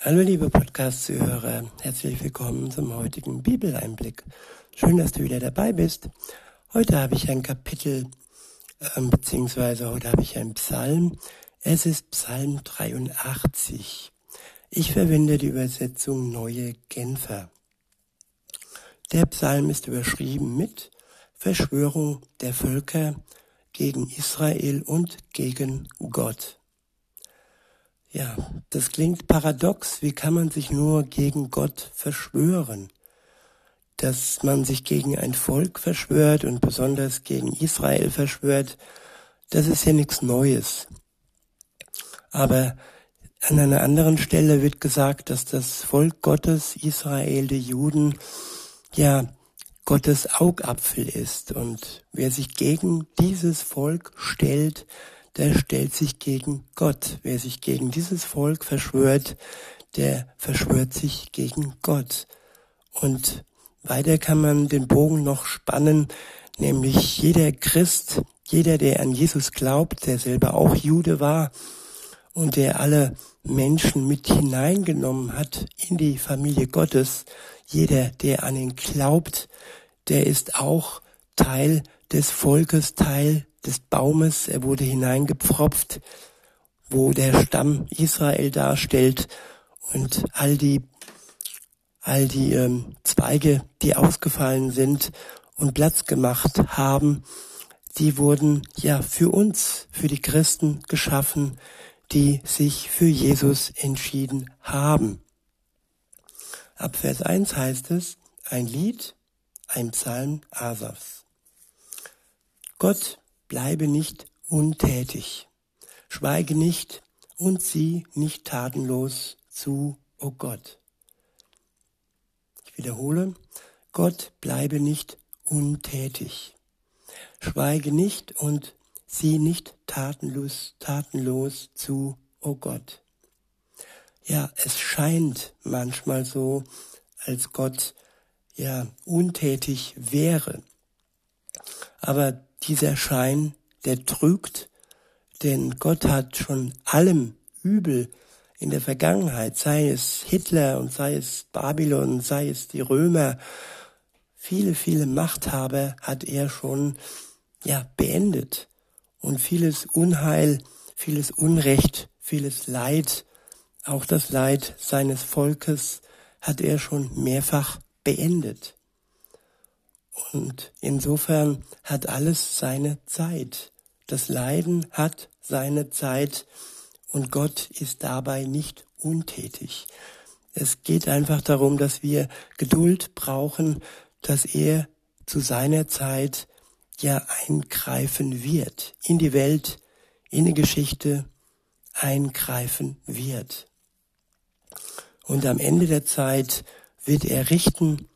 Hallo liebe Podcast-Zuhörer, herzlich willkommen zum heutigen Bibeleinblick. Schön, dass du wieder dabei bist. Heute habe ich ein Kapitel, äh, beziehungsweise heute habe ich einen Psalm. Es ist Psalm 83. Ich verwende die Übersetzung Neue Genfer. Der Psalm ist überschrieben mit Verschwörung der Völker gegen Israel und gegen Gott. Ja, das klingt paradox. Wie kann man sich nur gegen Gott verschwören? Dass man sich gegen ein Volk verschwört und besonders gegen Israel verschwört, das ist ja nichts Neues. Aber an einer anderen Stelle wird gesagt, dass das Volk Gottes, Israel, die Juden, ja, Gottes Augapfel ist. Und wer sich gegen dieses Volk stellt, der stellt sich gegen Gott. Wer sich gegen dieses Volk verschwört, der verschwört sich gegen Gott. Und weiter kann man den Bogen noch spannen, nämlich jeder Christ, jeder, der an Jesus glaubt, der selber auch Jude war und der alle Menschen mit hineingenommen hat in die Familie Gottes, jeder, der an ihn glaubt, der ist auch Teil des Volkes, Teil des Baumes, er wurde hineingepfropft, wo der Stamm Israel darstellt und all die all die ähm, Zweige, die ausgefallen sind und Platz gemacht haben, die wurden ja für uns, für die Christen geschaffen, die sich für Jesus entschieden haben. Ab Vers 1 heißt es, ein Lied, ein Psalm Asafs. Gott bleibe nicht untätig, schweige nicht und sieh nicht tatenlos zu, o oh Gott. Ich wiederhole, Gott bleibe nicht untätig, schweige nicht und sieh nicht tatenlos, tatenlos zu, o oh Gott. Ja, es scheint manchmal so, als Gott ja untätig wäre. Aber dieser Schein, der trügt, denn Gott hat schon allem Übel in der Vergangenheit, sei es Hitler und sei es Babylon, sei es die Römer, viele, viele Machthaber hat er schon, ja, beendet. Und vieles Unheil, vieles Unrecht, vieles Leid, auch das Leid seines Volkes hat er schon mehrfach beendet. Und insofern hat alles seine Zeit. Das Leiden hat seine Zeit und Gott ist dabei nicht untätig. Es geht einfach darum, dass wir Geduld brauchen, dass er zu seiner Zeit ja eingreifen wird, in die Welt, in die Geschichte eingreifen wird. Und am Ende der Zeit wird er richten,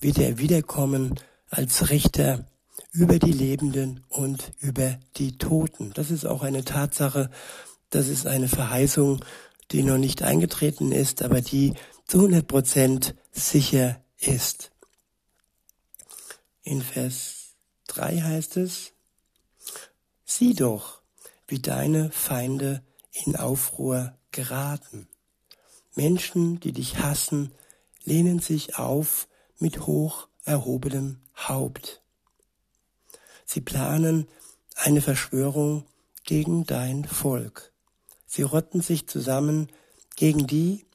wird er wiederkommen als Richter über die Lebenden und über die Toten. Das ist auch eine Tatsache, das ist eine Verheißung, die noch nicht eingetreten ist, aber die zu 100 Prozent sicher ist. In Vers 3 heißt es, sieh doch, wie deine Feinde in Aufruhr geraten. Menschen, die dich hassen, lehnen sich auf mit hoch erhobenem Haupt. Sie planen eine Verschwörung gegen dein Volk. Sie rotten sich zusammen gegen die,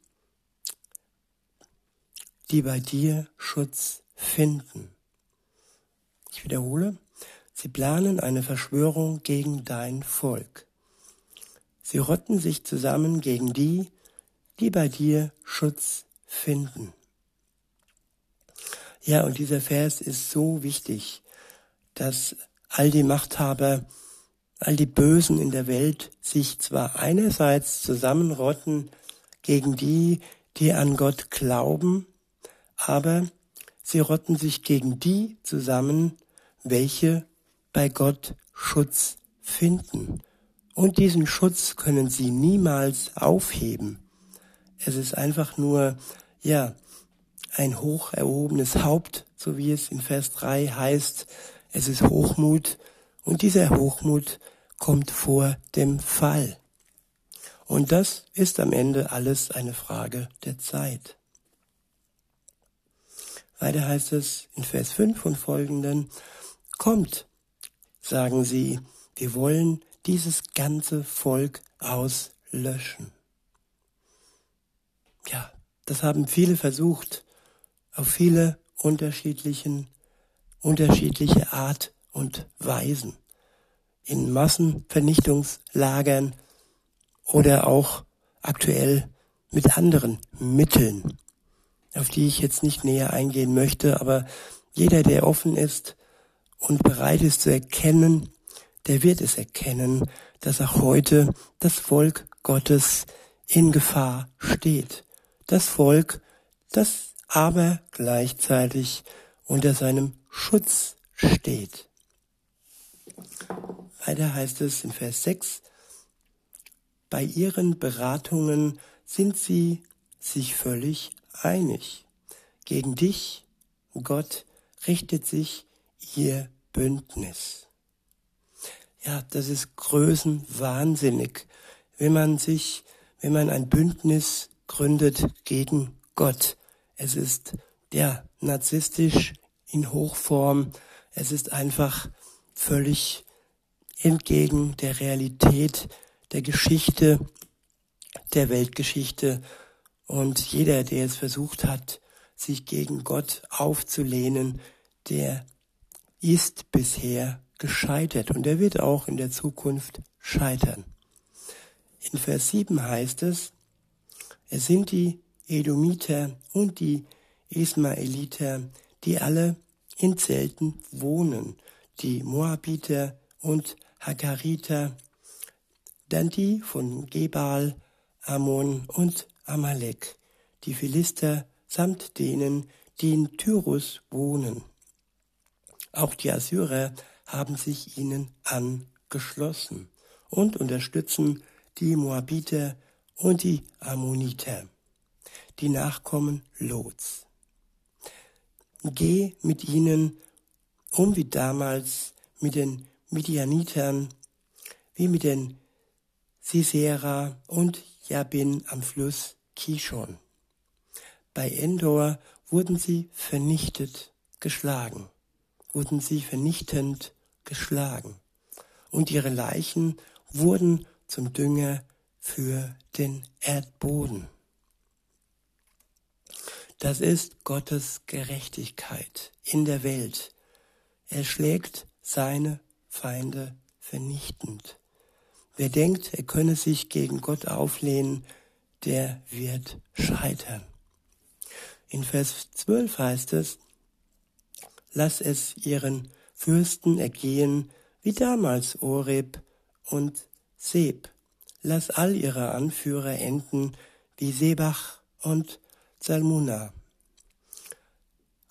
die bei dir Schutz finden. Ich wiederhole, sie planen eine Verschwörung gegen dein Volk. Sie rotten sich zusammen gegen die, die bei dir Schutz finden. Ja, und dieser Vers ist so wichtig, dass all die Machthaber, all die Bösen in der Welt sich zwar einerseits zusammenrotten gegen die, die an Gott glauben, aber sie rotten sich gegen die zusammen, welche bei Gott Schutz finden. Und diesen Schutz können sie niemals aufheben. Es ist einfach nur, ja, ein hoch erhobenes Haupt, so wie es in Vers 3 heißt. Es ist Hochmut und dieser Hochmut kommt vor dem Fall. Und das ist am Ende alles eine Frage der Zeit. Weiter heißt es in Vers 5 und folgenden, Kommt, sagen sie, wir wollen dieses ganze Volk auslöschen. Ja, das haben viele versucht, auf viele unterschiedlichen, unterschiedliche Art und Weisen. In Massenvernichtungslagern oder auch aktuell mit anderen Mitteln auf die ich jetzt nicht näher eingehen möchte, aber jeder, der offen ist und bereit ist zu erkennen, der wird es erkennen, dass auch heute das Volk Gottes in Gefahr steht. Das Volk, das aber gleichzeitig unter seinem Schutz steht. Weiter heißt es in Vers 6, bei ihren Beratungen sind sie sich völlig einig. Gegen dich, Gott, richtet sich ihr Bündnis. Ja, das ist größenwahnsinnig, wenn man sich, wenn man ein Bündnis gründet gegen Gott. Es ist, ja, narzisstisch in Hochform. Es ist einfach völlig entgegen der Realität, der Geschichte, der Weltgeschichte und jeder, der es versucht hat, sich gegen Gott aufzulehnen, der ist bisher gescheitert und er wird auch in der Zukunft scheitern. In Vers 7 heißt es, es sind die Edomiter und die Ismaeliter, die alle in Zelten wohnen, die Moabiter und Hagariter, dann die von Gebal, Ammon und Amalek, die Philister samt denen, die in Tyrus wohnen. Auch die Assyrer haben sich ihnen angeschlossen und unterstützen die Moabiter und die Ammoniter, die Nachkommen Lots. Geh mit ihnen um wie damals mit den Midianitern, wie mit den Sisera und Jabin am Fluss Kishon. Bei Endor wurden sie vernichtet, geschlagen, wurden sie vernichtend geschlagen. Und ihre Leichen wurden zum Dünger für den Erdboden. Das ist Gottes Gerechtigkeit in der Welt. Er schlägt seine Feinde vernichtend. Wer denkt, er könne sich gegen Gott auflehnen, der wird scheitern. In Vers 12 heißt es, lass es ihren Fürsten ergehen, wie damals Oreb und Seb. Lass all ihre Anführer enden, wie Sebach und Salmuna.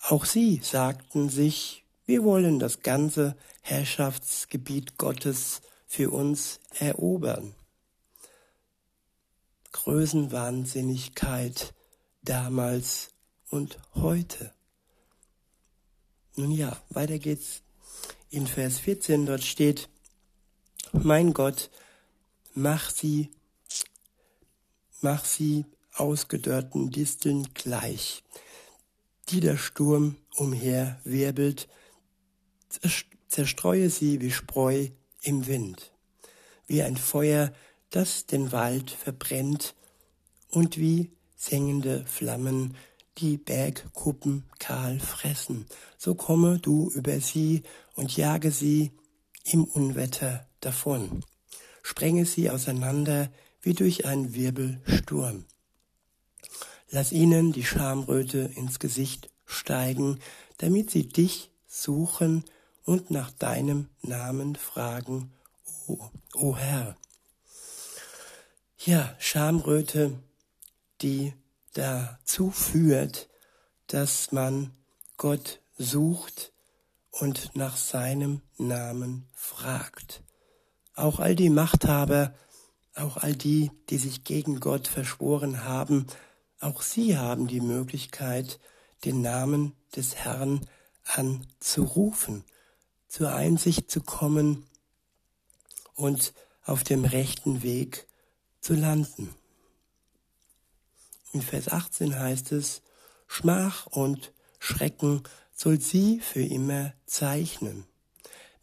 Auch sie sagten sich, wir wollen das ganze Herrschaftsgebiet Gottes für uns erobern. Größenwahnsinnigkeit damals und heute. Nun ja, weiter geht's in Vers 14. Dort steht, mein Gott, mach sie, mach sie ausgedörrten Disteln gleich, die der Sturm umher wirbelt, zerstreue sie wie Spreu im Wind, wie ein Feuer, das den Wald verbrennt und wie sengende Flammen die Bergkuppen kahl fressen. So komme du über sie und jage sie im Unwetter davon. Sprenge sie auseinander wie durch einen Wirbelsturm. Lass ihnen die Schamröte ins Gesicht steigen, damit sie dich suchen und nach deinem Namen fragen, o, o Herr. Ja, Schamröte, die dazu führt, dass man Gott sucht und nach seinem Namen fragt. Auch all die Machthaber, auch all die, die sich gegen Gott verschworen haben, auch sie haben die Möglichkeit, den Namen des Herrn anzurufen zur Einsicht zu kommen und auf dem rechten Weg zu landen. In Vers 18 heißt es, Schmach und Schrecken soll sie für immer zeichnen.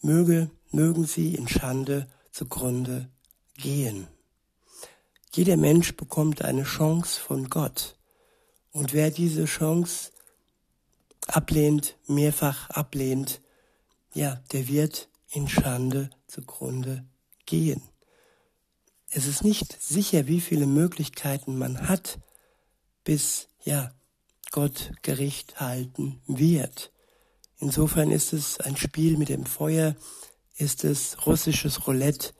Möge, mögen sie in Schande zugrunde gehen. Jeder Mensch bekommt eine Chance von Gott. Und wer diese Chance ablehnt, mehrfach ablehnt, ja, der wird in Schande zugrunde gehen. Es ist nicht sicher, wie viele Möglichkeiten man hat, bis, ja, Gott Gericht halten wird. Insofern ist es ein Spiel mit dem Feuer, ist es russisches Roulette,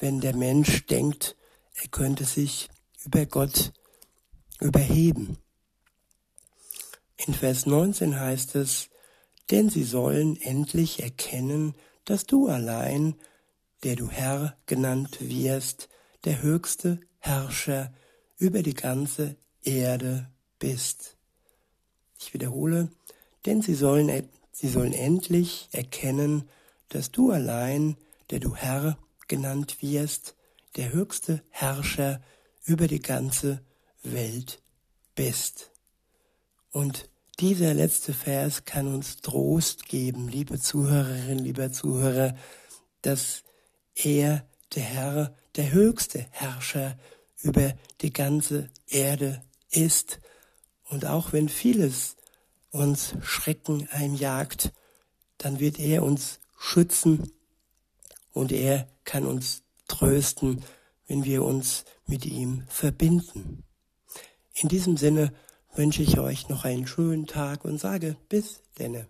wenn der Mensch denkt, er könnte sich über Gott überheben. In Vers 19 heißt es, denn sie sollen endlich erkennen, dass du allein, der du Herr genannt wirst, der höchste Herrscher über die ganze Erde bist. Ich wiederhole, denn sie sollen, sie sollen endlich erkennen, dass du allein, der du Herr genannt wirst, der höchste Herrscher über die ganze Welt bist. Und dieser letzte Vers kann uns Trost geben, liebe Zuhörerinnen, lieber Zuhörer, dass er, der Herr, der höchste Herrscher über die ganze Erde ist. Und auch wenn vieles uns Schrecken einjagt, dann wird er uns schützen und er kann uns trösten, wenn wir uns mit ihm verbinden. In diesem Sinne wünsche ich euch noch einen schönen Tag und sage bis denne.